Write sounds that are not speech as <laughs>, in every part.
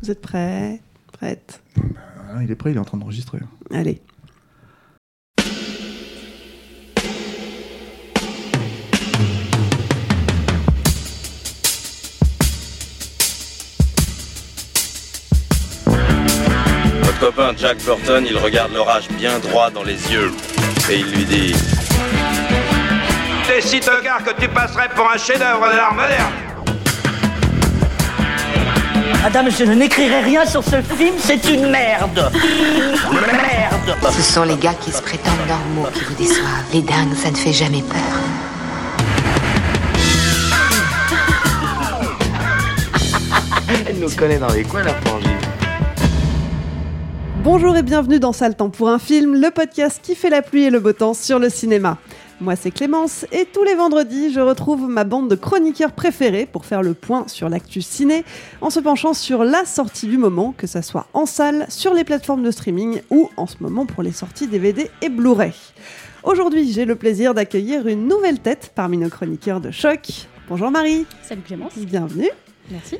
Vous êtes prêts Prête Ah, il est prêt, il est en train d'enregistrer. Allez. Votre copain Jack Burton, il regarde l'orage bien droit dans les yeux. Et il lui dit T'es si tocard que tu passerais pour un chef-d'œuvre de l'art moderne. Madame, je n'écrirai rien sur ce film, c'est une merde Merde Ce sont les gars qui se prétendent normaux qui vous déçoivent. Les dingues, ça ne fait jamais peur. Elle nous connaît dans les coins, la frangine. Bonjour et bienvenue dans Sale Temps pour un film, le podcast qui fait la pluie et le beau temps sur le cinéma. Moi c'est Clémence et tous les vendredis je retrouve ma bande de chroniqueurs préférés pour faire le point sur l'actu ciné en se penchant sur la sortie du moment, que ça soit en salle, sur les plateformes de streaming ou en ce moment pour les sorties DVD et Blu-ray. Aujourd'hui j'ai le plaisir d'accueillir une nouvelle tête parmi nos chroniqueurs de choc. Bonjour Marie. Salut Clémence. Bienvenue. Merci.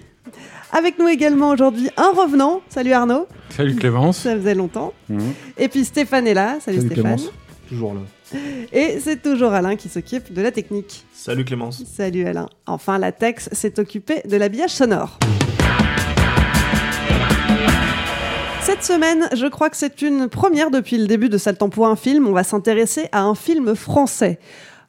Avec nous également aujourd'hui un revenant. Salut Arnaud. Salut Clémence. Ça faisait longtemps. Mmh. Et puis Stéphane est là. Salut, Salut Stéphane. Clémence. Toujours là. Et c'est toujours Alain qui s'occupe de la technique. Salut Clémence. Salut Alain. Enfin, la Tex s'est occupée de l'habillage sonore. Cette semaine, je crois que c'est une première depuis le début de Temps pour un film. On va s'intéresser à un film français.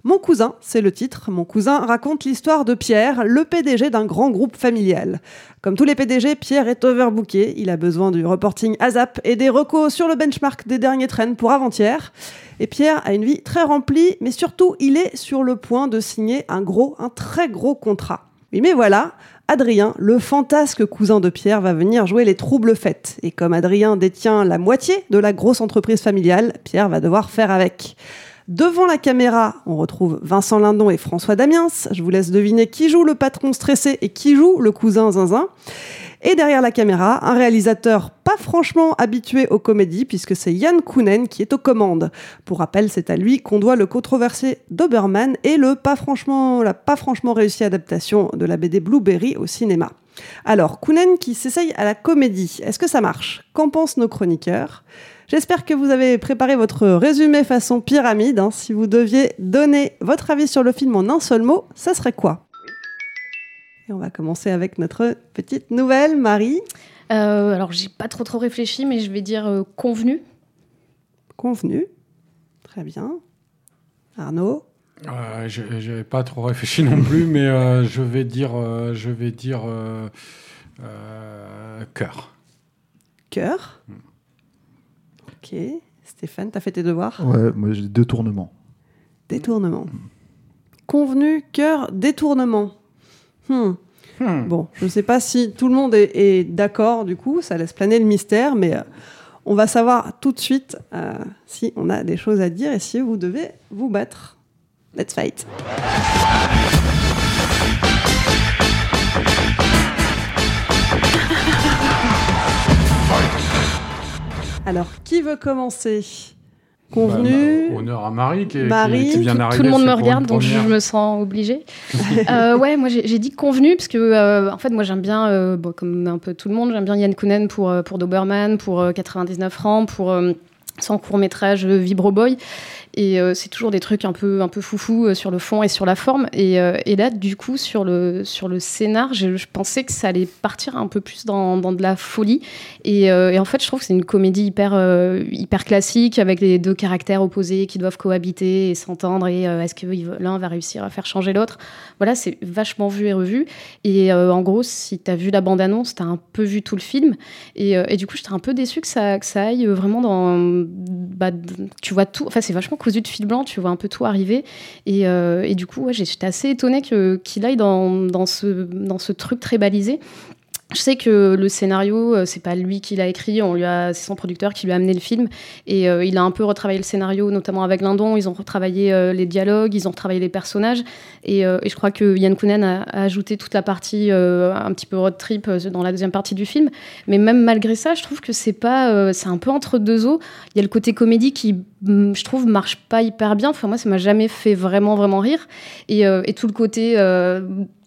Mon cousin, c'est le titre. Mon cousin raconte l'histoire de Pierre, le PDG d'un grand groupe familial. Comme tous les PDG, Pierre est overbooké. Il a besoin du reporting ASAP et des recos sur le benchmark des derniers trends pour avant-hier. Et Pierre a une vie très remplie, mais surtout, il est sur le point de signer un gros, un très gros contrat. Oui, mais voilà, Adrien, le fantasque cousin de Pierre, va venir jouer les troubles fêtes. Et comme Adrien détient la moitié de la grosse entreprise familiale, Pierre va devoir faire avec. Devant la caméra, on retrouve Vincent Lindon et François Damiens. Je vous laisse deviner qui joue le patron stressé et qui joue le cousin zinzin. Et derrière la caméra, un réalisateur pas franchement habitué aux comédies, puisque c'est Yann Kounen qui est aux commandes. Pour rappel, c'est à lui qu'on doit le controversé Doberman et la pas franchement réussie adaptation de la BD Blueberry au cinéma. Alors, Kounen qui s'essaye à la comédie, est-ce que ça marche? Qu'en pensent nos chroniqueurs? J'espère que vous avez préparé votre résumé façon pyramide. hein. Si vous deviez donner votre avis sur le film en un seul mot, ça serait quoi? Et on va commencer avec notre petite nouvelle, Marie. Euh, alors, j'ai pas trop trop réfléchi, mais je vais dire euh, convenu. Convenu. Très bien. Arnaud? Euh, je n'avais pas trop réfléchi non plus, mais euh, je vais dire, euh, je vais dire euh, euh, cœur. Cœur? Ok. Stéphane, t'as fait tes devoirs? Ouais, moi j'ai deux tournements. Détournement. Convenu, cœur, détournement. Hmm. Hmm. Bon, je ne sais pas si tout le monde est, est d'accord du coup, ça laisse planer le mystère, mais euh, on va savoir tout de suite euh, si on a des choses à dire et si vous devez vous battre. Let's fight. Alors, qui veut commencer? Convenu Bah, honneur à Marie qui, est- qui- Marie. qui vient Tout, d'arriver. tout le monde me regarde, donc je me sens obligée. <laughs> Euh, ouais, moi j'ai dit convenu, parce que euh, en fait, moi j'aime bien, euh, bon, comme un peu tout le monde, j'aime bien Yann Kounen pour, pour Doberman, pour euh, 99 francs, pour euh, son court-métrage euh, Vibro Boy. Et euh, c'est toujours des trucs un peu, un peu foufou euh, sur le fond et sur la forme. Et, euh, et là, du coup, sur le, sur le scénar, je, je pensais que ça allait partir un peu plus dans, dans de la folie. Et, en fait, je trouve que c'est une comédie hyper, hyper classique avec les deux caractères opposés qui doivent cohabiter et s'entendre. Et est-ce que l'un va réussir à faire changer l'autre? Voilà, c'est vachement vu et revu. Et en gros, si tu as vu la bande-annonce, tu as un peu vu tout le film. Et, du coup, j'étais un peu déçue que ça, que ça aille vraiment dans, bah, tu vois tout. Enfin, c'est vachement cousu de fil blanc. Tu vois un peu tout arriver. Et, euh, et du coup, j'étais assez étonnée qu'il aille dans, dans, ce, dans ce truc très balisé. Je sais que le scénario, euh, c'est pas lui qui l'a écrit, on lui a, c'est son producteur qui lui a amené le film, et euh, il a un peu retravaillé le scénario, notamment avec Lindon. Ils ont retravaillé les dialogues, ils ont retravaillé les personnages, et, et je crois que Yann Kounen a, a ajouté toute la partie un petit peu road trip dans la deuxième partie du film. Mais même malgré ça, je trouve que c'est pas, c'est un peu entre deux eaux. Il y a le côté comédie qui, je trouve, marche pas hyper bien. Enfin moi, ça m'a jamais fait vraiment vraiment rire, et, euh, et tout le côté euh,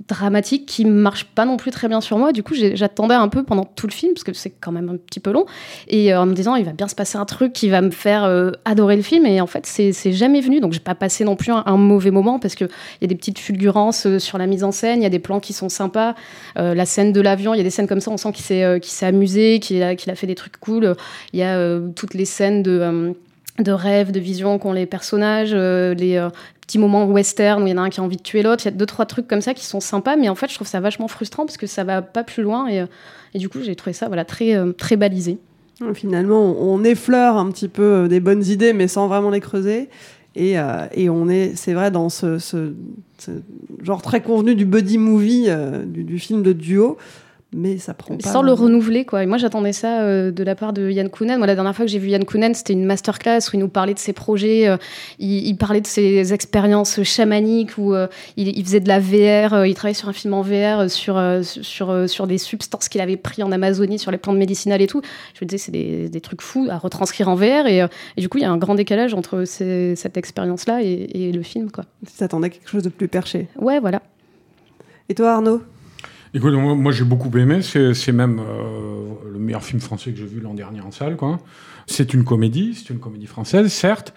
dramatique qui marche pas non plus très bien sur moi. Du coup, j'attendais un peu pendant tout le film, parce que c'est quand même un petit peu long, et euh, en me disant, il va bien se passer un truc qui va me faire adorer le film. Et en fait, c'est jamais venu. Donc, j'ai pas passé non plus un, mauvais moment, parce qu'il y a des petites fulgurances sur la mise en scène, il y a des plans qui sont sympas. La scène de l'avion, il y a des scènes comme ça, on sent qu'il s'est s'est amusé, qu'il a, qu'il a fait des trucs cool. Il y a toutes les scènes de. De rêves, de visions qu'ont les personnages, euh, les euh, petits moments western où il y en a un qui a envie de tuer l'autre. Il y a deux, trois trucs comme ça qui sont sympas, mais en fait, je trouve ça vachement frustrant parce que ça va pas plus loin et, euh, et du coup, j'ai trouvé ça voilà, très, très balisé. Finalement, on effleure un petit peu des bonnes idées, mais sans vraiment les creuser. Et, et on est, c'est vrai, dans ce, genre très convenu du buddy movie, du film de duo, mais ça prend pas. Sans le renouveler, quoi. Et moi, j'attendais ça euh, de la part de Yann Kounen. Moi, la dernière fois que j'ai vu Yann Kounen, c'était une masterclass où il nous parlait de ses projets, euh, il, il parlait de ses expériences chamaniques, où euh, il, il faisait de la VR, il travaillait sur un film en VR, sur, sur, sur des substances qu'il avait pris en Amazonie, sur les plantes médicinales et tout. Je me disais, c'est des, des trucs fous à retranscrire en VR. Et, et du coup, il y a un grand décalage entre ces- cette expérience-là et, et le film, quoi. Tu t'attendais à quelque chose de plus perché. Ouais, voilà. Et toi, Arnaud? Écoute, moi, j'ai beaucoup aimé. C'est même euh, le meilleur film français que j'ai vu l'an dernier en salle. C'est une comédie, c'est une comédie française, certes,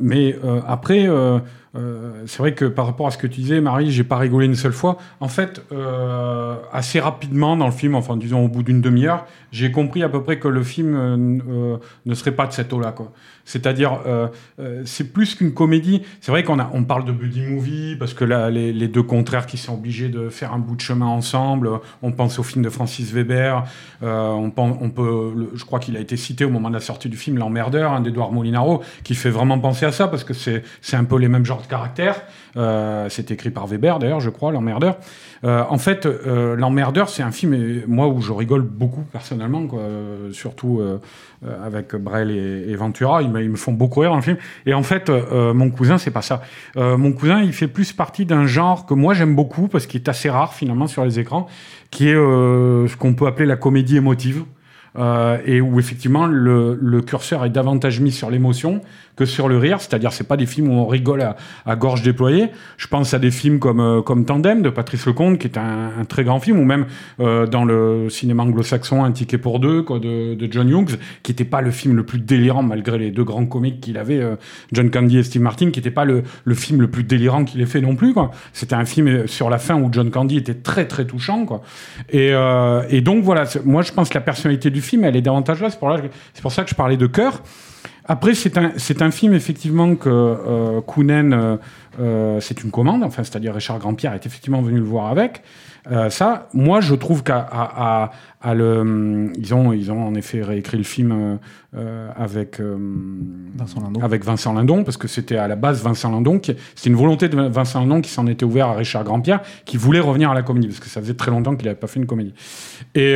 mais euh, après, euh, euh, c'est vrai que par rapport à ce que tu disais, Marie, j'ai pas rigolé une seule fois. En fait, euh, assez rapidement dans le film, enfin disons au bout d'une demi-heure, j'ai compris à peu près que le film euh, euh, ne serait pas de cette eau-là. C'est-à-dire, euh, euh, c'est plus qu'une comédie. C'est vrai qu'on on parle de buddy movie parce que là, les, deux contraires qui sont obligés de faire un bout de chemin ensemble. On pense au film de Francis Weber. Euh, on, peut, je crois qu'il a été cité au moment de la sortie du film L'Emmerdeur, un d'Edouard Molinaro, qui fait vraiment penser à ça parce que c'est, un peu les mêmes genres de caractères. Euh, c'est écrit par Weber d'ailleurs, je crois, L'Emmerdeur. Euh, en fait, euh, L'Emmerdeur, c'est un film, moi, où je rigole beaucoup personnellement, quoi, surtout avec Brel et, et Ventura. Ils me, ils me font beaucoup rire dans le film. Et en fait, mon cousin, c'est pas ça. Mon cousin, il fait plus partie d'un genre que moi j'aime beaucoup parce qu'il est assez rare finalement sur les écrans, qui est ce qu'on peut appeler la comédie émotive. Euh, et où effectivement le, curseur est davantage mis sur l'émotion que sur le rire, c'est-à-dire c'est pas des films où on rigole à, gorge déployée. Je pense à des films comme euh, comme Tandem de Patrice Lecomte, qui est un, très grand film, ou même euh, dans le cinéma anglo-saxon Un ticket pour deux de, John Hughes, qui n'était pas le film le plus délirant malgré les deux grands comiques qu'il avait, John Candy et Steve Martin, qui n'était pas le, le film le plus délirant qu'il ait fait non plus. C'était un film sur la fin où John Candy était très très touchant. Et, donc voilà, moi je pense que la personnalité du film, elle est davantage là. C'est pour, ça que je parlais de cœur. Après, c'est un, c'est un film effectivement que euh, Kounen, euh, euh, c'est une commande, enfin, c'est-à-dire Richard Grandpierre est effectivement venu le voir avec. Euh, ça, moi, je trouve qu'à à, à- à le, ils ont, ils ont en effet réécrit le film euh, euh, avec euh, Vincent Lindon. avec Vincent Lindon, parce que c'était à la base Vincent Lindon, qui, c'était une volonté de Vincent Lindon qui s'en était ouvert à Richard Grandpierre, qui voulait revenir à la comédie, parce que ça faisait très longtemps qu'il n'avait pas fait une comédie. Et,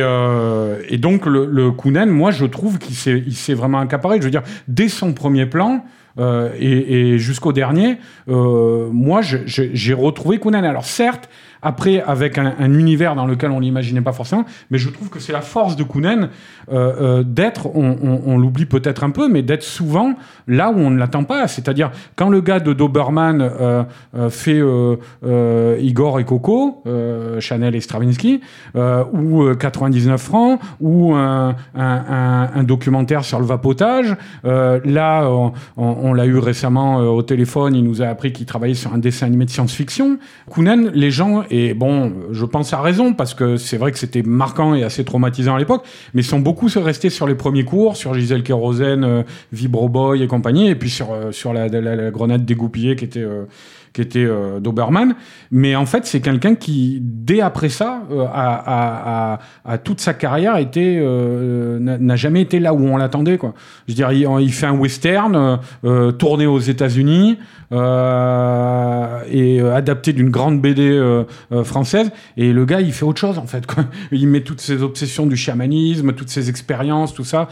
et donc le, le Kounen, moi je trouve qu'il s'est, il s'est vraiment accaparé. Je veux dire, dès son premier plan. et, et jusqu'au dernier, moi j'ai retrouvé Kounen. Alors certes, après avec un, un univers dans lequel on l'imaginait pas forcément, mais je trouve que c'est la force de Kounen euh, euh, d'être, on, l'oublie peut-être un peu, mais d'être souvent là où on ne l'attend pas. C'est-à-dire quand le gars de Doberman euh, fait Igor et Coco, Chanel et Stravinsky, ou euh, 99 francs, ou un, documentaire sur le vapotage. Là, on, on- l'a eu récemment au téléphone, il nous a appris qu'il travaillait sur un dessin animé de science-fiction. Kounen, les gens, et bon, je pense à raison, parce que c'est vrai que c'était marquant et assez traumatisant à l'époque, mais sont beaucoup restés sur les premiers cours, sur Gisèle Kérosène, euh, Vibro Boy et compagnie, et puis sur, euh, sur la, la- la grenade dégoupillée qui était, euh, qui était euh, Doberman. Mais en fait, c'est quelqu'un qui, dès après ça, euh, a, toute sa carrière été euh, n'a n'a jamais été là où on l'attendait. Quoi. Je dirais, il, il fait un western euh, euh, tourné aux États-Unis euh, et euh, adapté d'une grande BD euh, euh, française. Et le gars, il fait autre chose en fait. Quoi. <laughs> Il met toutes ses obsessions du chamanisme, toutes ses expériences, tout ça.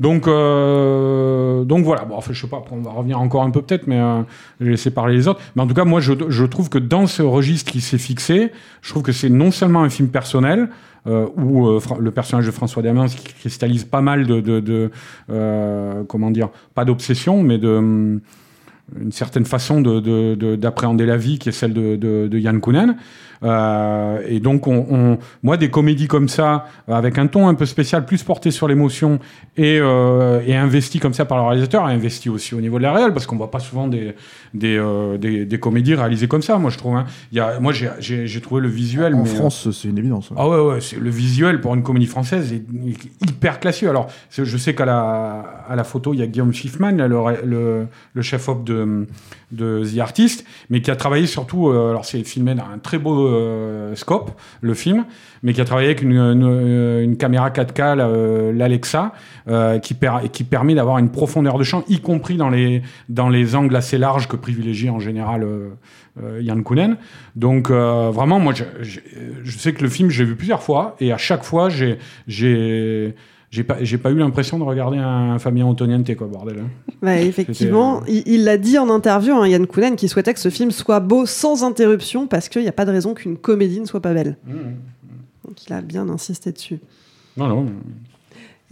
Donc, euh, donc voilà. Bon, enfin, je sais pas. Après, on va revenir encore un peu peut-être, mais euh, je vais laisser parler les autres. Mais en tout cas, moi, je, je trouve que dans ce registre qui s'est fixé, je trouve que c'est non seulement un film personnel. Euh, où euh, le personnage de François Damiens qui cristallise pas mal de, de, comment dire, pas d'obsession, mais de hum, une certaine façon de- de- de- d'appréhender la vie qui est celle de, Yann Kounen. Euh, et donc, on, on- moi, des comédies comme ça, euh, avec un ton un peu spécial, plus porté sur l'émotion et, euh, et investi comme ça par le réalisateur, et investi aussi au niveau de la réelle, parce qu'on voit pas souvent des, des, euh, des, des comédies réalisées comme ça. Moi, je trouve. hein. Y a, moi, j'ai- trouvé le visuel. En mais, France, c'est une évidence. ouais. ah ouais, ouais, le visuel pour une comédie française est hyper classieux. Alors, je sais qu'à la, à la photo, il y a Guillaume Schiffman, là, le, le, le chef-op de, de The Artist, mais qui a travaillé surtout, euh, alors c'est filmé dans un très beau euh, scope, le film, mais qui a travaillé avec une, une caméra 4K, la- euh, l'Alexa, euh, qui, per- qui permet d'avoir une profondeur de champ, y compris dans les, angles assez larges que privilégie en général euh, euh, Yann Kounen. Donc euh, vraiment, moi, je sais que le film, j'ai vu plusieurs fois, et à chaque fois, j'ai j'ai pas j'ai pas eu l'impression de regarder un Fabien Antoniente quoi bordel. hein. Ouais, effectivement, il il l'a dit en interview, hein, Yann Kounen, qui souhaitait que ce film soit beau sans interruption parce qu'il n'y a pas de raison qu'une comédie ne soit pas belle. Donc il a bien insisté dessus. Non non.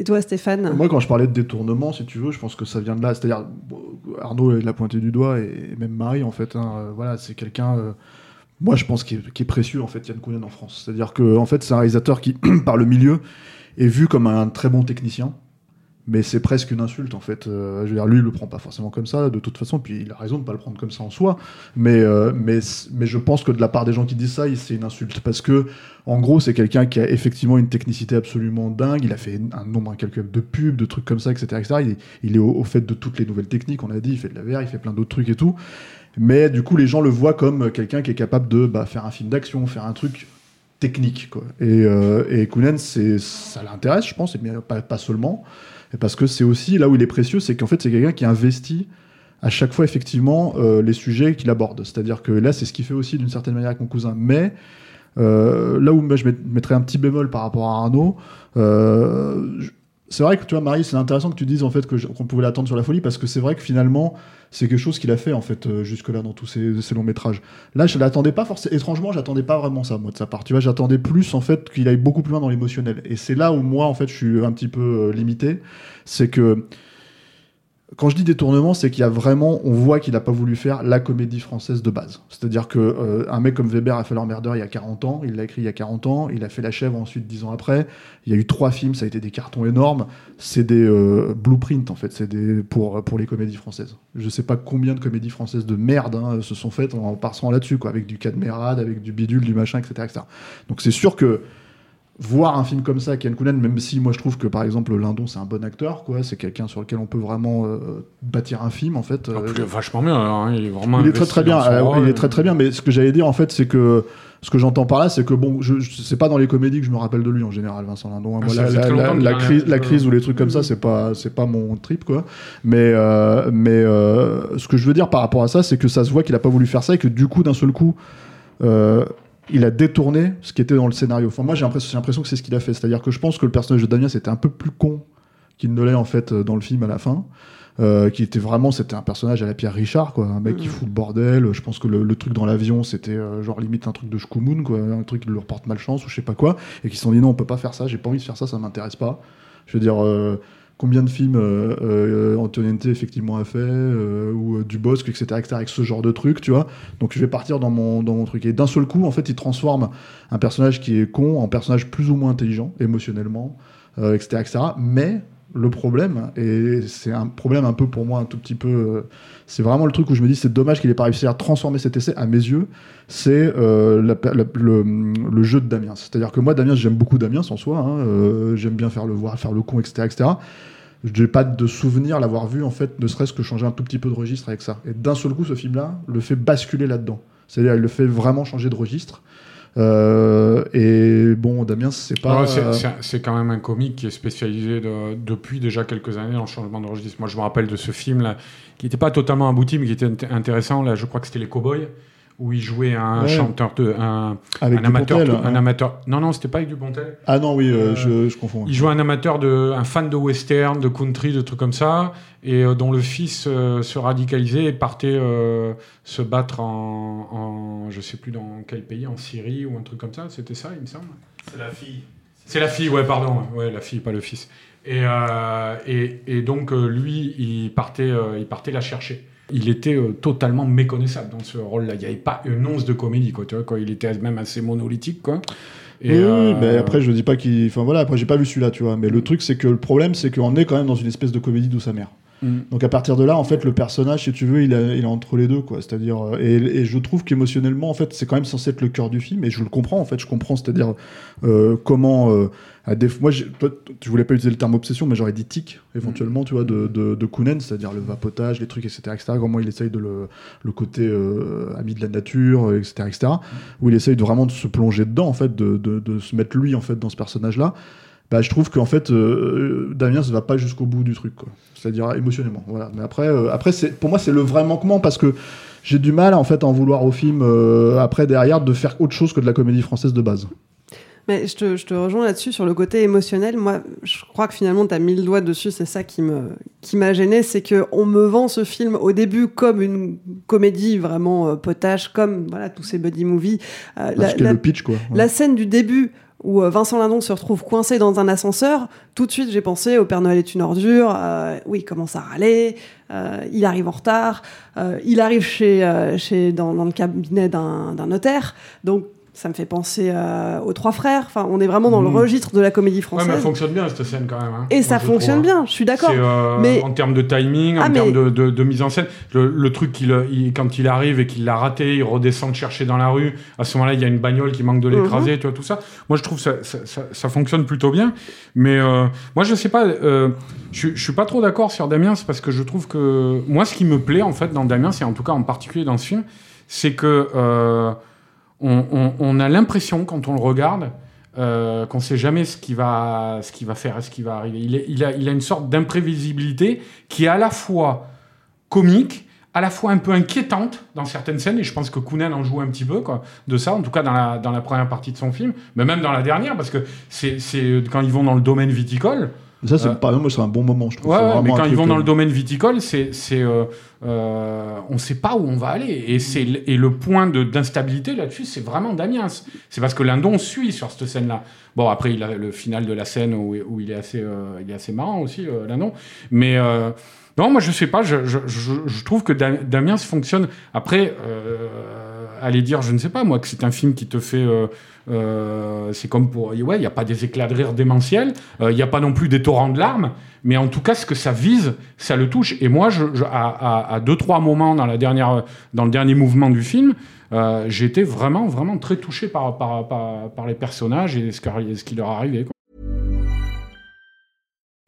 Et toi, Stéphane? Moi, quand je parlais de détournement, si tu veux, je pense que ça vient de là. C'est-à-dire, Arnaud l'a pointé du doigt, et même Marie, en fait. hein, euh, voilà, c'est quelqu'un. euh, moi, je pense qu'il est, précieux, en fait, Yann Kounen en France. C'est-à-dire que, en fait, c'est un réalisateur qui, <clears throat> par le milieu, est vu comme un très bon technicien. Mais c'est presque une insulte, en fait. Euh, je veux dire, lui, il le prend pas forcément comme ça, de toute façon, puis il a raison de pas le prendre comme ça en soi. Mais, euh, mais, mais je pense que de la part des gens qui disent ça, c'est une insulte. Parce que, en gros, c'est quelqu'un qui a effectivement une technicité absolument dingue. Il a fait un nombre incalculable de pubs, de trucs comme ça, etc. etc. Il est au, au fait de toutes les nouvelles techniques, on a dit. Il fait de la VR, il fait plein d'autres trucs et tout. Mais du coup, les gens le voient comme quelqu'un qui est capable de bah, faire un film d'action, faire un truc technique. Quoi. Et, euh, et Kounen, ça l'intéresse, je pense, et bien, pas, seulement. Et parce que c'est aussi là où il est précieux, c'est qu'en fait, c'est quelqu'un qui investit à chaque fois, effectivement, euh, les sujets qu'il aborde. C'est-à-dire que là, c'est ce qu'il fait aussi d'une certaine manière avec mon cousin. Mais euh, là où je met- mettrais un petit bémol par rapport à Arnaud, euh, c'est vrai que tu vois, Marie, c'est intéressant que tu dises en fait qu'on pouvait l'attendre sur la folie parce que c'est vrai que finalement, c'est quelque chose qu'il a fait en fait euh, jusque-là dans tous ses longs métrages. Là, je l'attendais pas forcément. Étrangement, j'attendais pas vraiment ça moi de sa part. Tu vois, j'attendais plus en fait qu'il aille beaucoup plus loin dans l'émotionnel. Et c'est là où moi en fait je suis un petit peu euh, limité, c'est que quand je dis détournement, c'est qu'il y a vraiment, on voit qu'il n'a pas voulu faire la comédie française de base. C'est-à-dire que euh, un mec comme Weber a fait l'emmerdeur il y a 40 ans, il l'a écrit il y a 40 ans, il a fait La Chèvre ensuite 10 ans après. Il y a eu trois films, ça a été des cartons énormes. C'est des euh, blueprints en fait, c'est des pour pour les comédies françaises. Je sais pas combien de comédies françaises de merde hein, se sont faites en passant là-dessus, quoi, avec du cadmérade, avec du bidule, du machin, etc., etc. Donc c'est sûr que voir un film comme ça, Ken Kounen, même si moi je trouve que par exemple Lindon c'est un bon acteur, quoi, c'est quelqu'un sur lequel on peut vraiment euh, bâtir un film en fait. En euh, plus, vachement bien. hein, il est vraiment. il est très très bien, euh, rôle. il est très très bien. Mais ce que j'allais dire en fait, c'est que ce que j'entends par là, c'est que bon, je, je- c'est pas dans les comédies que je me rappelle de lui en général, Vincent Lindon. hein. Ah, Moi, la, crise, la crise ou les trucs comme ça, c'est pas c'est pas mon trip quoi. Mais euh, mais euh, ce que je veux dire par rapport à ça, c'est que ça se voit qu'il a pas voulu faire ça et que du coup d'un seul coup. euh, il a détourné ce qui était dans le scénario. Enfin, moi, j'ai l'impression, que c'est ce qu'il a fait. C'est-à-dire que je pense que le personnage de Damien, c'était un peu plus con qu'il ne l'est en fait euh, dans le film à la fin. Euh, qui était vraiment, c'était un personnage à la Pierre Richard, quoi, un mec qui fout le bordel. Je pense que le, le truc dans l'avion, c'était euh, genre limite un truc de Shkumun, quoi, un truc qui leur porte malchance ou je sais pas quoi, et qui se sont dit non, on peut pas faire ça, j'ai pas envie de faire ça, ça m'intéresse pas. Je veux dire, euh, combien de films euh, euh, Antoniente effectivement a fait, euh, ou euh, Dubosc, etc., etc., avec ce genre de truc, tu vois. Donc je vais partir dans mon, dans mon truc. Et d'un seul coup, en fait, il transforme un personnage qui est con en personnage plus ou moins intelligent, émotionnellement, euh, etc., etc. Mais le problème, et c'est un problème un peu pour moi un tout petit peu, euh, c'est vraiment le truc où je me dis c'est dommage qu'il ait pas réussi à transformer cet essai à mes yeux, c'est euh, le jeu de Damien. C'est-à-dire que moi, Damien, j'aime beaucoup Damien en soi, hein, euh, j'aime bien faire le voir, faire le con, etc., etc. Je n'ai pas de souvenir l'avoir vu, en fait, ne serait-ce que changer un tout petit peu de registre avec ça. Et d'un seul coup, ce film-là le fait basculer là-dedans. C'est-à-dire, il le fait vraiment changer de registre. Euh, et bon, Damien, c'est pas. Ouais, c'est- quand même un comique qui est spécialisé de- depuis déjà quelques années dans le changement de registre. Moi, je me rappelle de ce film là, qui n'était pas totalement abouti, mais qui était int- intéressant. Là, je crois que c'était Les Cowboys, où il jouait un Ouais. chanteur de un, Avec un amateur, un hein. amateur. Non, non, c'était pas avec Dupontel. Ah non, oui, euh, Euh, je, je confonds. Il jouait un amateur de, un fan de western, de country, de trucs comme ça, et euh, dont le fils euh, se radicalisait et partait euh, se battre en, en, je sais plus dans quel pays, en Syrie ou un truc comme ça. C'était ça, il me semble. C'est la fille. C'est la fille, ouais, pardon, ouais, la fille, pas le fils. Et, euh, et, et donc lui, il partait, euh, il partait la chercher. Il était euh, totalement méconnaissable dans ce rôle-là. Il n'y avait pas une once de comédie, quoi. Tu vois, quoi. Il était même assez monolithique, quoi. Et, oui, euh, mais après, je dis pas qu'il. Enfin voilà, après, j'ai pas vu celui-là, tu vois. Mais le truc, c'est que le problème, c'est qu'on est quand même dans une espèce de comédie d'où sa mère. Mm. Donc à partir de là, en fait, le personnage, si tu veux, il, est entre les deux, quoi. C'est-à-dire, euh, et, et je trouve qu'émotionnellement, en fait, c'est quand même censé être le cœur du film, et je le comprends, en fait, je comprends, c'est-à-dire euh, comment. euh, à des... Moi, toi, tu voulais pas utiliser le terme obsession, mais j'aurais dit tic, éventuellement, tu vois, de, de, de Kounen, c'est-à-dire le vapotage, les trucs, etc., etc. Comment il essaye de le, le côté euh, ami de la nature, etc., etc. Où il essaye de vraiment de se plonger dedans, en fait, de, de, de se mettre lui, en fait, dans ce personnage-là bah, je trouve qu'en fait, euh, Damien ne va pas jusqu'au bout du truc. C'est-à-dire émotionnellement. Voilà. Mais après, euh, après pour moi, c'est le vrai manquement parce que j'ai du mal, en fait, à en vouloir au film euh, après derrière de faire autre chose que de la comédie française de base. Mais je te, je te rejoins là-dessus sur le côté émotionnel. Moi, je crois que finalement, tu as mis le doigt dessus. C'est ça qui me qui m'a gêné, c'est que on me vend ce film au début comme une comédie vraiment euh, potache, comme voilà tous ces buddy movies. Euh, Parce que le pitch, quoi. Ouais. la scène du début où euh, Vincent Lindon se retrouve coincé dans un ascenseur, tout de suite j'ai pensé au Père Noël est une ordure, euh, oui, il commence à râler, euh, il arrive en retard, euh, il arrive chez, chez, dans, le cabinet d'un notaire, ça me fait penser euh, aux trois frères, enfin on est vraiment dans le Mhm. registre de la comédie Ouais, française. mais elle fonctionne bien cette scène quand même. hein. Et ça fonctionne hein. bien, je suis d'accord. Euh, mais En termes de timing, Ah, en mais- termes de, de- de mise en scène, le, le truc qu'il, il- quand il arrive et qu'il l'a raté, il redescend chercher dans la rue. À ce moment-là, il y a une bagnole qui manque de l'écraser, Mhm. tu vois, tout ça. Moi, je trouve ça, ça, ça, ça fonctionne plutôt bien. Mais euh, moi, je sais pas, euh, je, je suis pas trop d'accord sur Damien, c'est parce que je trouve que moi, ce qui me plaît en fait dans Damien, c'est en tout cas en particulier dans ce film, c'est que on, a l'impression quand on le regarde euh, qu'on sait jamais ce qu'il va, faire, ce qui va arriver. Il, a, une sorte d'imprévisibilité qui est à la fois comique, à la fois un peu inquiétante dans certaines scènes, et je pense que Kounen en joue un petit peu de ça, en tout cas dans la, dans la première partie de son film, mais même dans la dernière, parce que c'est quand ils vont dans le domaine viticole, Ça, c'est, Euh, par exemple, c'est un bon moment, je trouve. Ouais, mais quand ils vont dans euh, le domaine viticole, c'est, c'est, euh, euh, on ne sait pas où on va aller. Et, c'est, et le point de, d'instabilité là-dessus, c'est vraiment Damiens. C'est parce que Lindon suit sur cette scène-là. Bon, après, il a le final de la scène où, où il, est assez, euh, il est assez marrant aussi, Lindon. Mais non, moi, je sais pas. Je, je, je, je trouve que Da- Damiens fonctionne. Après, aller dire, je ne sais pas, moi, que c'est un film qui te fait. euh, euh, c'est comme pour. Ouais, il n'y a pas des éclats de rire démentiels. euh, Il n'y a pas non plus des torrents de larmes. Mais en tout cas, ce que ça vise, ça le touche. Et moi, je, je- à, à- à deux, trois moments dans, la dernière, dans le dernier mouvement du film, euh, j'ai été vraiment, vraiment très touché par, par, par, par les personnages et ce, qui- leur arrivait. quoi.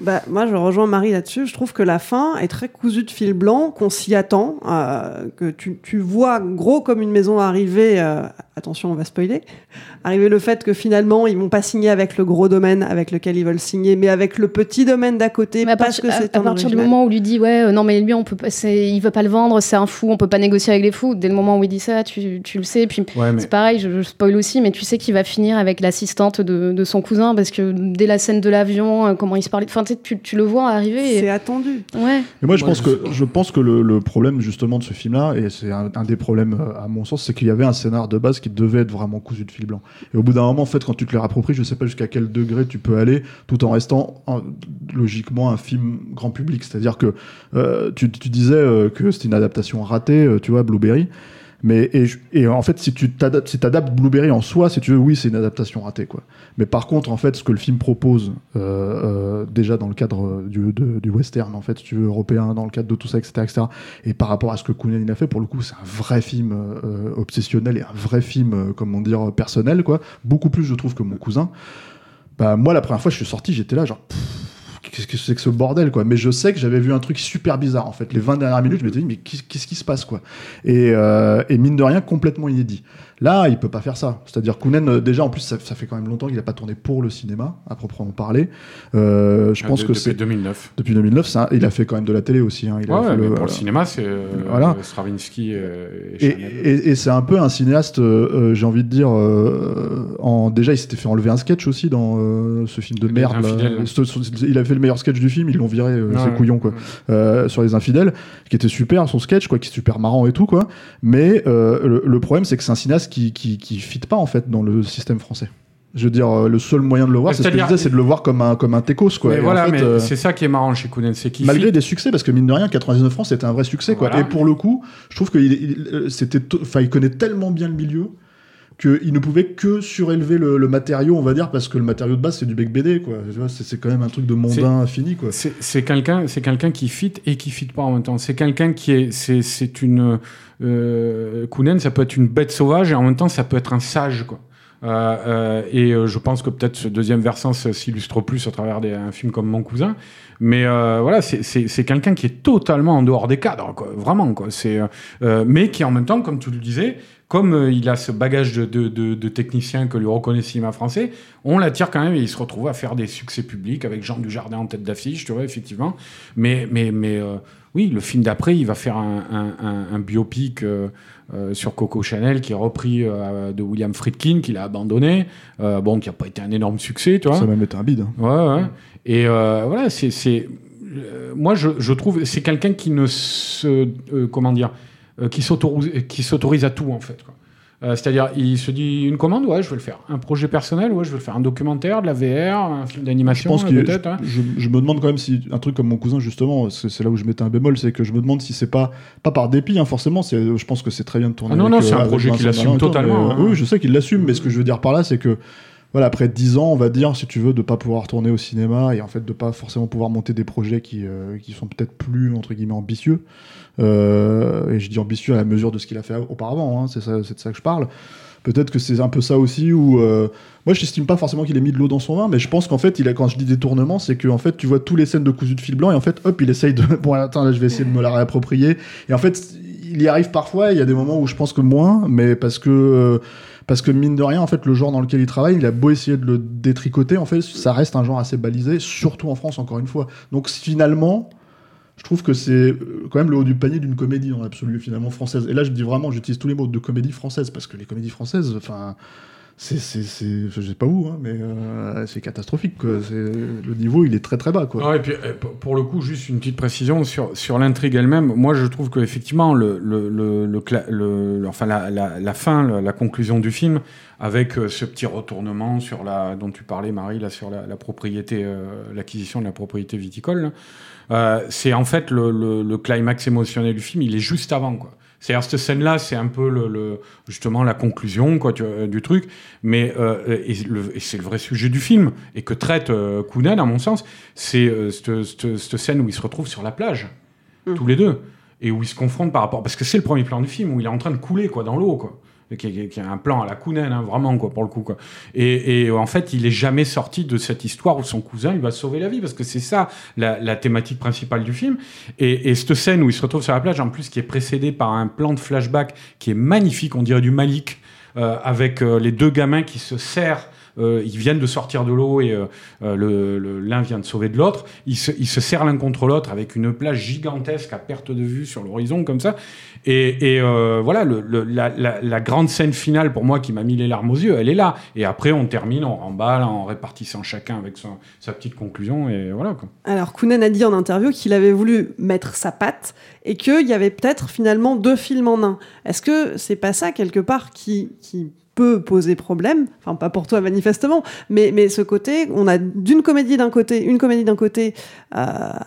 Bah, moi, je rejoins Marie là-dessus. Je trouve que la fin est très cousue de fil blanc, qu'on s'y attend, euh, que tu, vois gros comme une maison arriver. euh, attention, on va spoiler. Arriver le fait que finalement, ils vont pas signer avec le gros domaine avec lequel ils veulent signer, mais avec le petit domaine d'à côté, Mais à parce partir, que à- c'est à un partir du moment où lui dit ouais euh, non mais lui on peut pas, il veut pas le vendre c'est un fou on peut pas négocier avec les fous. Dès le moment où il dit ça tu, tu le sais. Puis Ouais, mais- c'est pareil je, je spoil aussi mais tu sais qu'il va finir avec l'assistante de, de son cousin parce que dès la scène de l'avion euh, comment il se parlait enfin tu, sais, tu, tu le vois arriver et- C'est attendu. ouais. Et moi, je Ouais, pense je que je pense que le, le problème justement de ce film-là, et c'est un, un des problèmes euh, à mon sens, c'est qu'il y avait un scénar de base qui qui devaient être vraiment cousus de fil blanc. Et au bout d'un moment, en fait, quand tu te les rappropries, je sais pas jusqu'à quel degré tu peux aller, tout en restant en- logiquement un film grand public. C'est-à-dire que euh, tu, tu disais euh, que c'était une adaptation ratée, euh, tu vois, Blueberry. Mais et, en fait, si tu t'adaptes, si t'adaptes Blueberry en soi, si tu veux, oui, c'est une adaptation ratée, quoi. Mais par contre, en fait, ce que le film propose, euh, euh, déjà dans le cadre du, de- du western, en fait, si tu veux, européen, dans le cadre de tout ça, etc., etc., et par rapport à ce que Kounen a fait, pour le coup, c'est un vrai film euh, obsessionnel et un vrai film, euh, comment dire, personnel, quoi. Beaucoup plus, je trouve, que mon cousin. Bah, moi, la première fois, je suis sorti, j'étais là, genre. Qu'est-ce que c'est que ce bordel quoi Mais je sais que j'avais vu un truc super bizarre en fait. Les 20 dernières minutes, je m'étais dit mais qu'est- qu'est-ce qui se passe quoi et, euh, et mine de rien, complètement inédit. Là, il peut pas faire ça. C'est-à-dire Kounen, euh, déjà en plus, ça, ça fait quand même longtemps qu'il a pas tourné pour le cinéma, à proprement parler. Euh, je Ah, pense de- que depuis c'est 2009. Depuis 2009, ça, il a fait quand même de la télé aussi. hein. Il a Ouais, fait mais le- pour le voilà. cinéma, c'est euh, Voilà. Stravinsky euh, et, Et, et- et c'est un peu un cinéaste, euh, euh, j'ai envie de dire. euh, en, déjà, il s'était fait enlever un sketch aussi dans euh, ce film de Les merde. là. Ce- il a fait le meilleur sketch du film, ils l'ont viré, euh, Ouais, c'est ouais. couillon quoi. Euh, sur les infidèles, qui était super son sketch, quoi, qui est super marrant et tout quoi. Mais euh, le, le problème, c'est que c'est un cinéaste qui, qui qui fit pas en fait dans le système français. Je veux dire, euh, le seul moyen de le voir, c'est ce que je C'est-à-dire- disais, c'est de le voir comme un comme un techos quoi. Mais Et en voilà, fait, mais euh, c'est ça qui est marrant chez Kounen, c'est qu'il malgré fit- des succès parce que mine de rien 99 francs c'était un vrai succès quoi et pour le coup je trouve qu'il il- euh, c'était to- enfin il connaît tellement bien le milieu qu'il ne pouvait que surélever le, le matériau on va dire parce que le matériau de base c'est du bec BD quoi c'est quand même un truc de mondain fini quoi C'est c'est quelqu'un, c'est quelqu'un qui fit et qui fit pas en même temps. C'est quelqu'un qui est, c'est, une euh, Kounen, ça peut être une bête sauvage et en même temps ça peut être un sage quoi. Euh, euh, et euh, je pense que peut-être ce deuxième versant s'illustre plus à travers des, un film comme Mon cousin. Mais voilà, c'est, quelqu'un qui est totalement en dehors des cadres, quoi, vraiment. Quoi. C'est, mais qui en même temps, comme tu le disais, comme euh, il a ce bagage de, de, de, de technicien que lui reconnaît le cinéma français, on l'attire quand même et il se retrouve à faire des succès publics avec Jean Dujardin en tête d'affiche, tu vois, effectivement. Mais, mais, mais euh, oui, le film d'après, il va faire un, un, un, un biopic euh, euh, sur Coco Chanel qui est repris de William Friedkin, qu'il a abandonné, bon, qui n'a pas été un énorme succès, tu vois. ça a même été un bide hein. Ouais, ouais. Et voilà, c'est. moi, je, je trouve. C'est quelqu'un qui ne se. euh, comment dire euh, Qui s'autorise à tout, en fait. quoi. Euh, C'est-à-dire, il se dit une commande, ouais, je vais le faire. Un projet personnel, ouais, je vais le faire. Un documentaire, de la VR, un film d'animation, euh, peut-être. hein. je, je me demande quand même si un truc comme mon cousin justement c'est là où je mettais un bémol c'est que je me demande si c'est pas pas par dépit hein, forcément je pense que c'est très bien de tourner Ah non, avec, non, euh, c'est un projet qu'il assume totalement, mais, hein. oui je sais qu'il l'assume mais ce que je veux dire par là c'est que voilà après 10 ans on va dire si tu veux de pas pouvoir tourner au cinéma et en fait de pas forcément pouvoir monter des projets qui euh, qui sont peut-être plus entre guillemets ambitieux. Euh, et je dis ambitieux à la mesure de ce qu'il a fait auparavant hein, c'est de ça que je parle. Peut-être que c'est un peu ça aussi où euh, moi je n'estime pas forcément qu'il ait mis de l'eau dans son vin mais je pense qu'en fait il a quand je dis détournement c'est que en fait tu vois tous les scènes de cousu de fil blanc et en fait hop il essaye de <laughs> bon attends là je vais essayer de me la réapproprier. Et en fait il y arrive parfois il y a des moments où je pense que moins mais parce que parce que mine de rien en fait le genre dans lequel il travaille il a beau essayer de le détricoter en fait ça reste un genre assez balisé surtout en France encore une fois donc finalement je trouve que c'est euh, quand même le haut du panier d'une comédie dans l'absolu finalement française. Et là, je dis vraiment, j'utilise tous les mots de comédie française parce que les comédies françaises, enfin, c'est, c'est, je sais pas où, hein, mais euh, c'est catastrophique. Quoi. Le niveau, il est très très bas. Quoi. Ouais, et puis, euh, pour- le coup, juste une petite précision sur, sur l'intrigue elle-même. Moi, je trouve qu'effectivement, le, le, le, le, le- enfin, la, la, la fin, la, conclusion du film, avec euh, ce petit retournement sur la, dont tu parlais, Marie, là, sur la, propriété, euh, l'acquisition de la propriété viticole, euh, c'est en fait le, le climax émotionnel du film, il est juste avant, quoi. C'est-à-dire cette scène-là, c'est un peu le, le- justement la conclusion quoi, tu vois, du truc, mais euh, et, c'est le vrai sujet du film. Et que traite euh, Kounen, à mon sens, c'est euh, cette, cette- cette scène où ils se retrouvent sur la plage, tous les deux, et où ils se confrontent par rapport, parce que c'est le premier plan du film où il est en train de couler quoi dans l'eau quoi. Qui est, qui est un plan à la Kounen, hein, vraiment, quoi, pour le coup, quoi. Et, et en fait, il est jamais sorti de cette histoire où son cousin lui va sauver la vie, parce que c'est ça la, la thématique principale du film. Et, et cette scène où il se retrouve sur la plage, en plus, qui est précédée par un plan de flashback qui est magnifique, on dirait du Malik, euh, avec euh, les deux gamins qui se serrent. Euh, ils viennent de sortir de l'eau et euh, euh, l'un vient de sauver de l'autre. Ils se, ils se serrent l'un contre l'autre avec une plage gigantesque à perte de vue sur l'horizon comme ça. Et, voilà, la, grande scène finale pour moi qui m'a mis les larmes aux yeux, elle est là. Et après, on termine, on remballe en répartissant chacun avec sa petite conclusion. Et voilà. Alors, Kounen a dit en interview qu'il avait voulu mettre sa patte et qu'il y avait peut-être finalement deux films en un. Est-ce que c'est pas ça, quelque part, qui peut poser problème. Enfin, pas pour toi manifestement, mais, mais ce côté, on a d'une comédie d'un côté, une comédie d'un côté euh,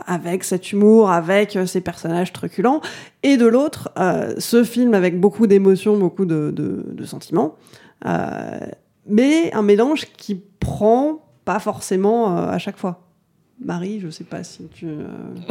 avec cet humour, avec euh, ces personnages truculents, et de l'autre, euh, ce film avec beaucoup d'émotions, beaucoup de, de, de sentiments, euh, mais un mélange qui prend pas forcément euh, à chaque fois. Marie, je sais pas si tu. euh,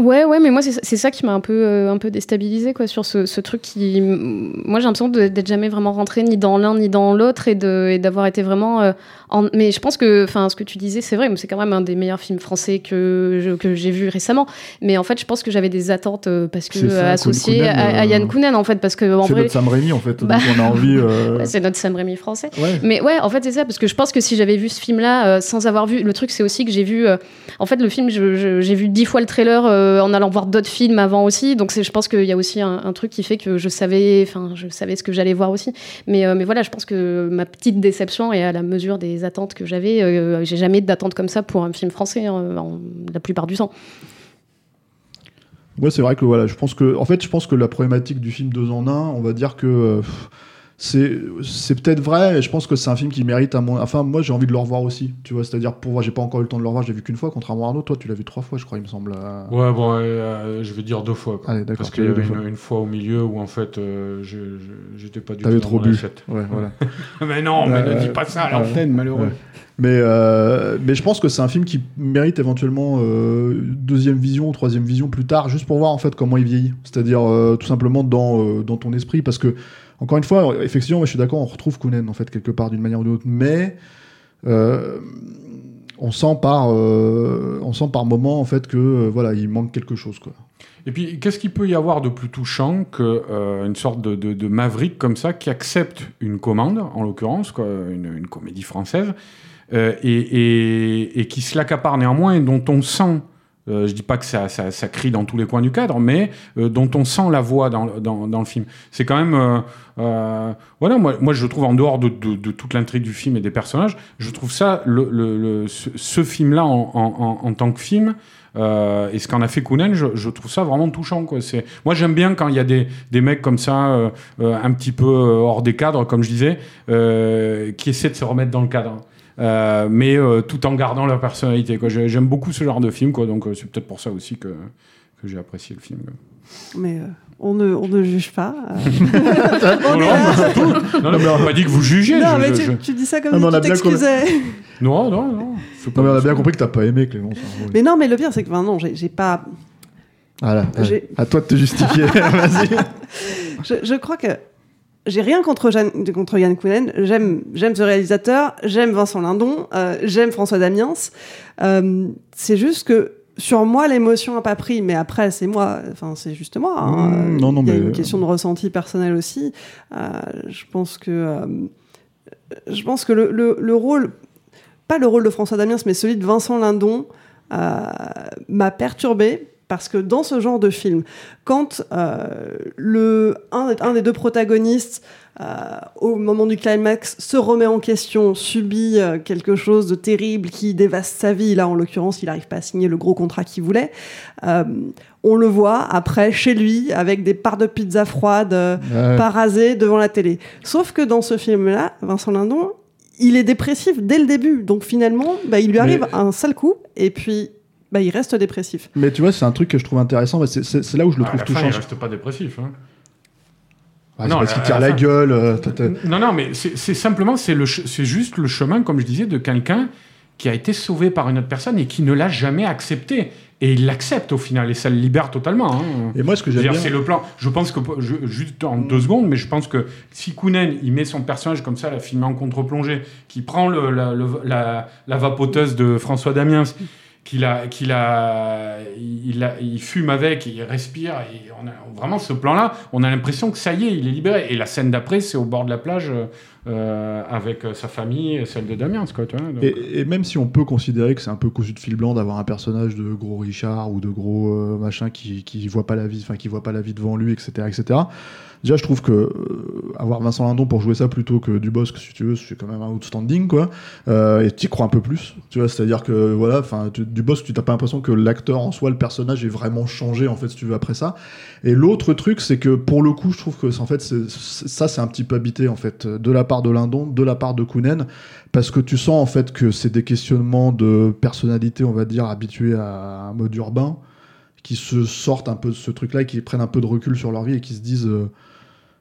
Ouais, ouais, mais moi, c'est ça qui m'a un peu, euh, un peu déstabilisé, quoi, sur ce, truc qui. Moi, j'ai l'impression d'être jamais vraiment rentrée ni dans l'un ni dans l'autre et d'avoir été vraiment. euh, en... Mais je pense que, enfin, ce que tu disais, c'est vrai, mais c'est quand même un des meilleurs films français que que j'ai vu récemment. Mais en fait, je pense que j'avais des attentes euh, parce que ça, euh, associées à, à euh, Yann Kounen, en fait, parce que en C'est vrai. notre Sam Raimi, en fait. <laughs> Bah, on a envie. euh, <laughs> Ouais, c'est notre Sam Raimi français. Ouais. Mais ouais, en fait, c'est ça, parce que je pense que si j'avais vu ce film-là euh, sans avoir vu. Le truc, c'est aussi que j'ai vu. euh, en fait, le film, j'ai vu dix fois le trailer en allant voir d'autres films avant aussi. Donc, je pense qu'il y a aussi un, un truc qui fait que je savais, enfin, je savais ce que j'allais voir aussi. Mais, mais voilà, je pense que ma petite déception est à la mesure des attentes que j'avais. Euh, j'ai jamais d'attente comme ça pour un film français, hein, la plupart du temps. Ouais, c'est vrai que voilà, je pense que, en fait, je pense que la problématique du film deux en un, on va dire que euh, c'est c'est peut-être vrai. Et je pense que c'est un film qui mérite à mon, enfin, moi j'ai envie de le revoir aussi. Tu vois, c'est-à-dire pour moi, j'ai pas encore eu le temps de le revoir, je l'ai vu qu'une fois, contrairement à Arnaud. Toi, tu l'as vu trois fois, je crois, il me semble. euh. Ouais, bon, euh, je vais dire deux fois. quoi. Allez, d'accord, Parce qu'il y avait une, fois. une fois au milieu où en fait, euh, j'étais pas du T'avais tout trop dans mon bu. Ouais, voilà. <laughs> mais non, mais ne Ouais, dis pas ça à l'antenne, malheureux. ouais. Mais, euh, mais je pense que c'est un film qui mérite éventuellement euh, deuxième vision ou troisième vision plus tard, juste pour voir en fait comment il vieillit. C'est-à-dire euh, tout simplement dans, euh, dans ton esprit. Parce que, encore une fois, effectivement, je suis d'accord, on retrouve Kounen en fait quelque part d'une manière ou d'une autre. Mais euh, on sent par, euh, on sent par moment en fait que euh, voilà, il manque quelque chose. Quoi. Et puis, qu'est-ce qu'il peut y avoir de plus touchant que euh, sorte de, de, maverick comme ça qui accepte une commande, en l'occurrence, une, une comédie française, et, et, et qui se l'accapare néanmoins et dont on sent, euh, je dis pas que ça, ça, crie dans tous les coins du cadre, mais euh, dont on sent la voix dans, dans, dans le film. C'est quand même, euh, euh, voilà, moi, moi je trouve en dehors de, de, toute l'intrigue du film et des personnages, je trouve ça, le, le, ce, film-là en, en, en, tant que film. Et ce qu'en a fait Kounen, je, trouve ça vraiment touchant. Quoi. C'est... Moi, j'aime bien quand il y a des, des mecs comme ça, un petit peu hors des cadres, comme je disais, qui essaient de se remettre dans le cadre. Euh, mais euh, tout en gardant leur personnalité. Quoi. J'aime beaucoup ce genre de film, quoi, donc euh, c'est peut-être pour ça aussi que, que j'ai apprécié le film. quoi. Mais euh, on, ne, on ne juge pas. Non, On non, là. pas. Non, non, mais on m'a dit que vous jugiez. Non, je- mais tu, je- tu dis ça comme si tu t'excusais. Non, non, non. c'est pas Non, mais on a bien compris que t'as pas aimé Clément. ça, oui. Mais non, mais le pire, c'est que enfin, non, j'ai j'ai pas. Voilà, ouais. J'ai- à toi de te justifier. <laughs> Vas-y. Je, je crois que j'ai rien contre, Jeanne- contre Yann Kounen. J'aime, j'aime ce réalisateur, j'aime Vincent Lindon, euh, j'aime François Damiens. Euh, c'est juste que sur moi, l'émotion n'a pas pris. Mais après, c'est moi. Enfin, c'est juste moi. hein. Mmh, non, non, Il y a mais- une question de ressenti personnel aussi. Euh, je pense que, je pense que le, le- le rôle, pas le rôle de François Damiens, mais celui de Vincent Lindon, m'a perturbé parce que dans ce genre de film, quand euh, le, un, un des deux protagonistes, euh, au moment du climax, se remet en question, subit euh, quelque chose de terrible qui dévaste sa vie, là en l'occurrence, il n'arrive pas à signer le gros contrat qu'il voulait, euh, on le voit après chez lui avec des parts de pizza froide euh, Ouais. pas rasées devant la télé. Sauf que dans ce film-là, Vincent Lindon, il est dépressif dès le début. Donc finalement, bah, il lui arrive Mais- un sale coup et puis bah, il reste dépressif. Mais tu vois, c'est un truc que je trouve intéressant. C'est là où je le Ah, trouve la fin, touchant. il reste pas dépressif. Hein. Ah, Non, parce qu'il tire la gueule. euh, Non, non, mais c'est simplement, c'est le ch- c'est juste le chemin, comme je disais, de quelqu'un qui a été sauvé par une autre personne et qui ne l'a jamais accepté. Et il l'accepte au final, et ça le libère totalement. hein. Et moi, ce que j'aime dire, bien- C'est le plan. Je pense que, je- juste en deux secondes, mais je pense que si Kounen, il met son personnage comme ça, la filmé en contre-plongée, qui prend le- la, le- la- la vapoteuse de François Damiens, qu'il a, qu'il a, il, fume avec, il respire, et on a vraiment ce plan-là, on a l'impression que ça y est, il est libéré. Et la scène d'après, c'est au bord de la plage euh, avec euh, sa famille, celle de Damiens, quoi. Et, et même si on peut considérer que c'est un peu cousu de fil blanc d'avoir un personnage de gros Richard ou de gros euh, machin qui qui voit pas la vie, enfin qui voit pas la vie devant lui, etc., etc. Déjà, je trouve que euh, avoir Vincent Lindon pour jouer ça plutôt que Dubosc, si tu veux, c'est quand même un outstanding, quoi. Euh, et tu y crois un peu plus, tu vois. C'est-à-dire que voilà, enfin, Dubosc, tu t'as pas l'impression que l'acteur en soi, le personnage, est vraiment changé en fait, si tu veux après ça. Et l'autre truc, c'est que pour le coup, je trouve que en fait, ça, c'est un petit peu habité en fait de la part de Lindon, de la part de Kounen, parce que tu sens en fait que c'est des questionnements de personnalité, on va dire, habitués à un mode urbain, qui se sortent un peu de ce truc-là qui prennent un peu de recul sur leur vie et qui se disent. euh,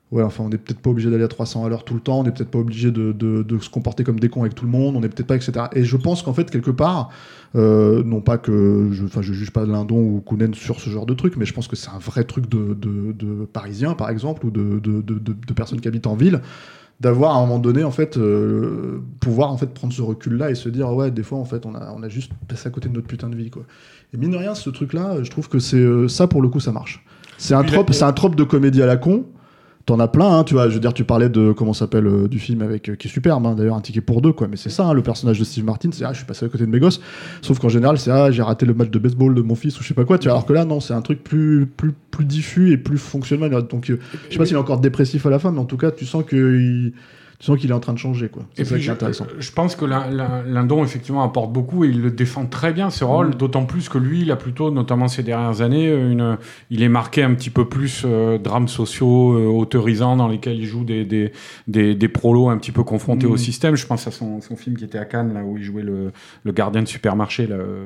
Ouais, enfin, on n'est peut-être pas obligé d'aller à 300 à l'heure tout le temps, on n'est peut-être pas obligé de, de- de se comporter comme des cons avec tout le monde, on n'est peut-être pas, etc. Et je pense qu'en fait, quelque part, euh, non pas que je, enfin, je juge pas Lindon ou Kounen sur ce genre de truc, mais je pense que c'est un vrai truc de, de, Parisiens, par exemple, ou de, personnes qui habitent en ville, d'avoir à un moment donné, en fait, euh, pouvoir en fait prendre ce recul-là et se dire, ouais, des fois, en fait, on a, on a juste passé à côté de notre putain de vie, quoi. Et mine de rien, ce truc-là, je trouve que c'est euh, ça, pour le coup, ça marche. C'est un trope, c'est un trope de comédie à la con. T'en as plein, hein, tu vois. Je veux dire, tu parlais de comment s'appelle euh, du film avec euh, qui est superbe, hein, d'ailleurs, un ticket pour deux, quoi. Mais c'est ça, hein, le personnage de Steve Martin, c'est ah, je suis passé à côté de mes gosses. Sauf qu'en général, c'est ah, j'ai raté le match de baseball de mon fils ou je sais pas quoi. Tu vois, alors que là, non, c'est un truc plus plus plus diffus et plus fonctionnel. Donc, euh, je sais pas s'il est encore dépressif à la fin, mais en tout cas, tu sens que il- tu sens qu'il est en train de changer, quoi. C'est Et ça puis, qui je, est intéressant. je pense que Lin- Lin- Lindon, effectivement, apporte beaucoup et il le défend très bien, ce rôle, Mm. d'autant plus que lui, il a plutôt, notamment ces dernières années, une, il est marqué un petit peu plus euh, drames sociaux, euh, autorisants, dans lesquels il joue des, des, des, des prolos un petit peu confrontés Mm. au système. Je pense à son, son film qui était à Cannes, là, où il jouait le, le gardien de supermarché, là, euh,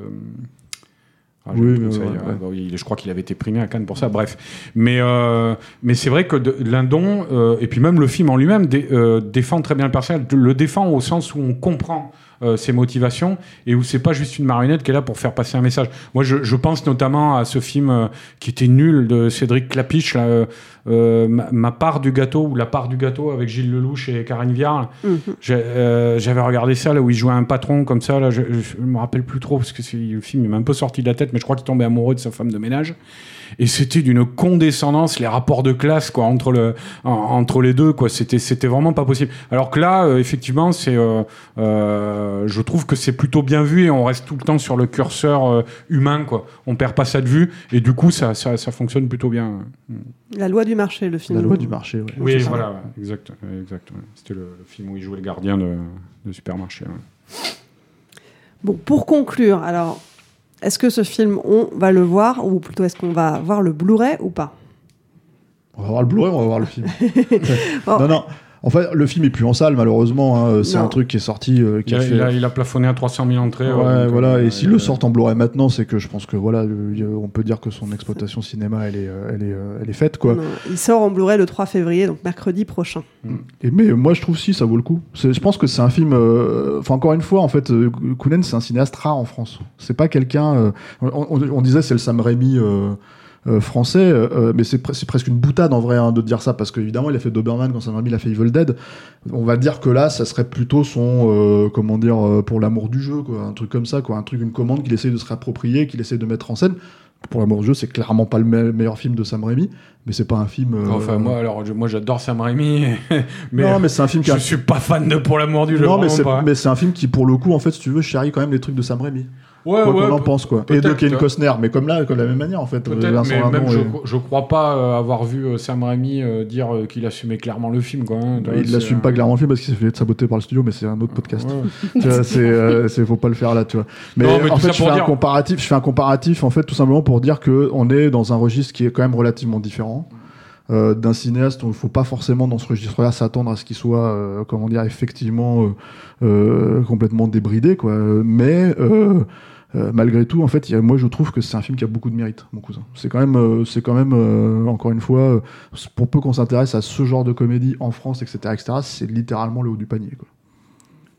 ah, Oui, mais ouais, euh, ouais. bah je crois qu'il avait été primé à Cannes pour ça. Bref, mais euh, mais c'est vrai que de- Lindon euh, et puis même le film en lui-même dé- euh, défend très bien le personnage, le défend au sens où on comprend euh, ses motivations et où c'est pas juste une marionnette qui est là pour faire passer un message. Moi, je, je pense notamment à ce film euh, qui était nul de Cédric Clapiche, là, euh, ma, Ma part du gâteau ou La part du gâteau avec Gilles Lelouch et Karine Viard. Mhm. Euh, J'avais regardé ça là où il jouait un patron comme ça. Là, je, je me rappelle plus trop parce que le film il m'a un peu sorti de la tête, mais je crois qu'il tombait amoureux de sa femme de ménage. Et c'était d'une condescendance, les rapports de classe quoi entre le en- entre les deux quoi. C'était c'était vraiment pas possible. Alors que là, euh, effectivement, c'est euh, euh, je trouve que c'est plutôt bien vu et on reste tout le temps sur le curseur humain quoi. On perd pas ça de vue et du coup ça ça, ça fonctionne plutôt bien. La loi du marché, le film. La loi du marché, ouais. Oui, voilà, ouais, exact, exact. ouais. C'était le, le film où il jouait le gardien de, de supermarché. ouais. Bon, pour conclure, alors, est-ce que ce film, on va le voir, ou plutôt est-ce qu'on va voir le Blu-ray ou pas? On va voir le Blu-ray, on va voir le film. Bon. <laughs> Non, non. En fait, le film est plus en salle, malheureusement. hein. C'est Non. un truc qui est sorti. euh, qui Il a, a fait... il a- il a plafonné à 300 000 entrées. Ouais, ouais, donc, voilà. euh, Et s'il euh, le sortent en Blu-ray maintenant, c'est que je pense que voilà, on peut dire que son exploitation cinéma, elle est, euh, elle est, euh, elle est faite, quoi. Non, Il sort en Blu-ray le 3 février, donc mercredi prochain. Et mais euh, moi, je trouve si ça vaut le coup. C'est- Je pense que c'est un film. euh, Enfin, encore une fois, en fait, euh, Kounen, c'est un cinéaste rare en France. C'est pas quelqu'un. euh, on, on- on disait c'est le Sam Raimi. Euh, euh, français, euh, mais c'est pre- c'est presque une boutade en vrai hein, de dire ça parce qu'évidemment il a fait Doberman quand Sam Raimi il a fait Evil Dead. On va dire que là ça serait plutôt son euh, comment dire euh, pour l'amour du jeu quoi, un truc comme ça quoi, un truc une commande qu'il essaye de se réapproprier, qu'il essaye de mettre en scène. Pour l'amour du jeu, c'est clairement pas le me- meilleur film de Sam Raimi, mais c'est pas un film. euh, Enfin, moi, alors, je- moi, j'adore Sam Raimi, <laughs> mais, Non, mais c'est un film qui je suis pas fan de Pour l'amour du jeu. non, mais c'est, mais c'est un film qui, pour le coup, en fait, si tu veux, chérit quand même les trucs de Sam Raimi. Ouais, quoi ouais, qu'on en pe- pense, quoi. Et de Kevin. Costner, mais comme là, comme de la même manière, en fait. Vincent mais même je, et- je crois pas euh, avoir vu euh, Sam Raimi euh, dire euh, qu'il assumait clairement le film. Quoi, hein. Bah, il l'assume euh, pas clairement le film parce qu'il s'est fait saboter par le studio, mais c'est un autre podcast. Ouais. <laughs> Tu vois, c'est, euh, c'est, faut pas le faire là, tu vois. Mais, Non, mais en fait, je fais un dire- comparatif, je fais un comparatif, en fait, tout simplement pour dire que on est dans un registre qui est quand même relativement différent. Euh, d'un cinéaste, il faut pas forcément dans ce registre-là s'attendre à ce qu'il soit, euh, comment dire, effectivement euh, complètement débridé, quoi. Mais malgré tout, en fait, y a- moi je trouve que c'est un film qui a beaucoup de mérite, mon cousin. C'est quand même, c'est quand même, encore une fois, pour peu qu'on s'intéresse à ce genre de comédie en France, etc., etc., c'est littéralement le haut du panier, quoi.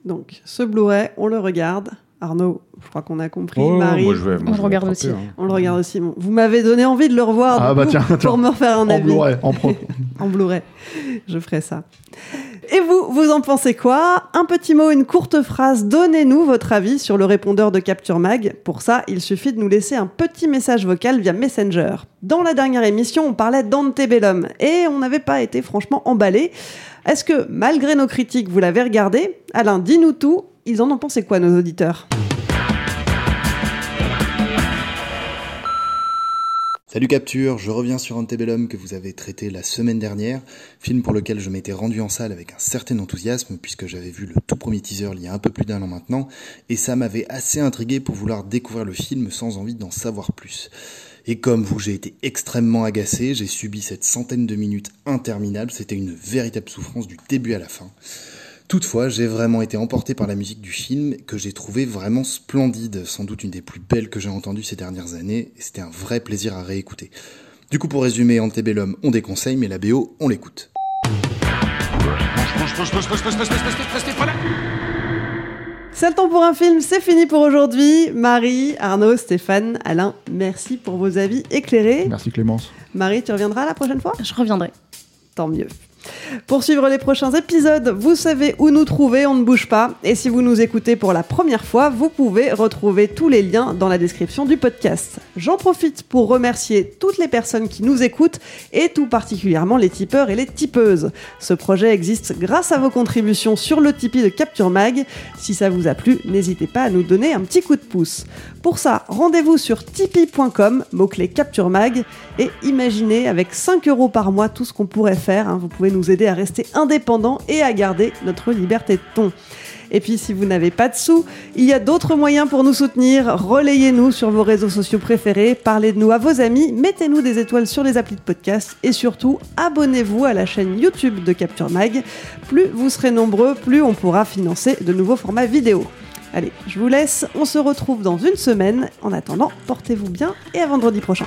Donc, ce Blu-ray, on le regarde. Arnaud, je crois qu'on a compris. Oh, Marie, moi, je vais- moi, On je le vais regarde aussi. hein. on le regarde aussi. Bon, vous m'avez donné envie de le revoir Ah bah coup, tiens, <laughs> tiens. pour me refaire un En avis. Blu-ray, en propre. <laughs> en Blu-ray. Je ferai ça. Et vous, vous en pensez quoi? Un petit mot, une courte phrase. Donnez-nous votre avis sur le répondeur de Capture Mag. Pour ça, il suffit de nous laisser un petit message vocal via Messenger. Dans la dernière émission, on parlait d'Antebellum et on n'avait pas été franchement emballé. Est-ce que, malgré nos critiques, vous l'avez regardé? Alain, dis-nous tout. Ils en ont pensé quoi, nos auditeurs Salut Capture, je reviens sur Antebellum que vous avez traité la semaine dernière, film pour lequel je m'étais rendu en salle avec un certain enthousiasme puisque j'avais vu le tout premier teaser il y a un peu plus d'un an maintenant, et ça m'avait assez intrigué pour vouloir découvrir le film sans envie d'en savoir plus. Et comme vous, j'ai été extrêmement agacé, j'ai subi cette centaine de minutes interminables, c'était une véritable souffrance du début à la fin. Toutefois, j'ai vraiment été emporté par la musique du film, que j'ai trouvé vraiment splendide, sans doute une des plus belles que j'ai entendues ces dernières années, et c'était un vrai plaisir à réécouter. Du coup, pour résumer, Antebellum, on déconseille, mais la BO, on l'écoute. C'est le temps pour un film, c'est fini pour aujourd'hui. Marie, Arnaud, Stéphane, Alain, merci pour vos avis éclairés. Merci Clémence. Marie, tu reviendras la prochaine fois? Je reviendrai. Tant mieux. Pour suivre les prochains épisodes, vous savez où nous trouver, on ne bouge pas. Et si vous nous écoutez pour la première fois, vous pouvez retrouver tous les liens dans la description du podcast. J'en profite pour remercier toutes les personnes qui nous écoutent et tout particulièrement les tipeurs et les tipeuses. Ce projet existe grâce à vos contributions sur le Tipeee de Capture Mag. Si ça vous a plu, n'hésitez pas à nous donner un petit coup de pouce. Pour ça, rendez-vous sur tipeee.com, mot-clé Capture Mag, et imaginez avec 5 euros par mois tout ce qu'on pourrait faire. hein. Vous pouvez nous aider à rester indépendants et à garder notre liberté de ton. Et puis si vous n'avez pas de sous, il y a d'autres moyens pour nous soutenir. Relayez-nous sur vos réseaux sociaux préférés, parlez de nous à vos amis, mettez-nous des étoiles sur les applis de podcast et surtout abonnez-vous à la chaîne YouTube de Capture Mag. Plus vous serez nombreux, plus on pourra financer de nouveaux formats vidéo. Allez, je vous laisse, on se retrouve dans une semaine. En attendant, portez-vous bien et à vendredi prochain.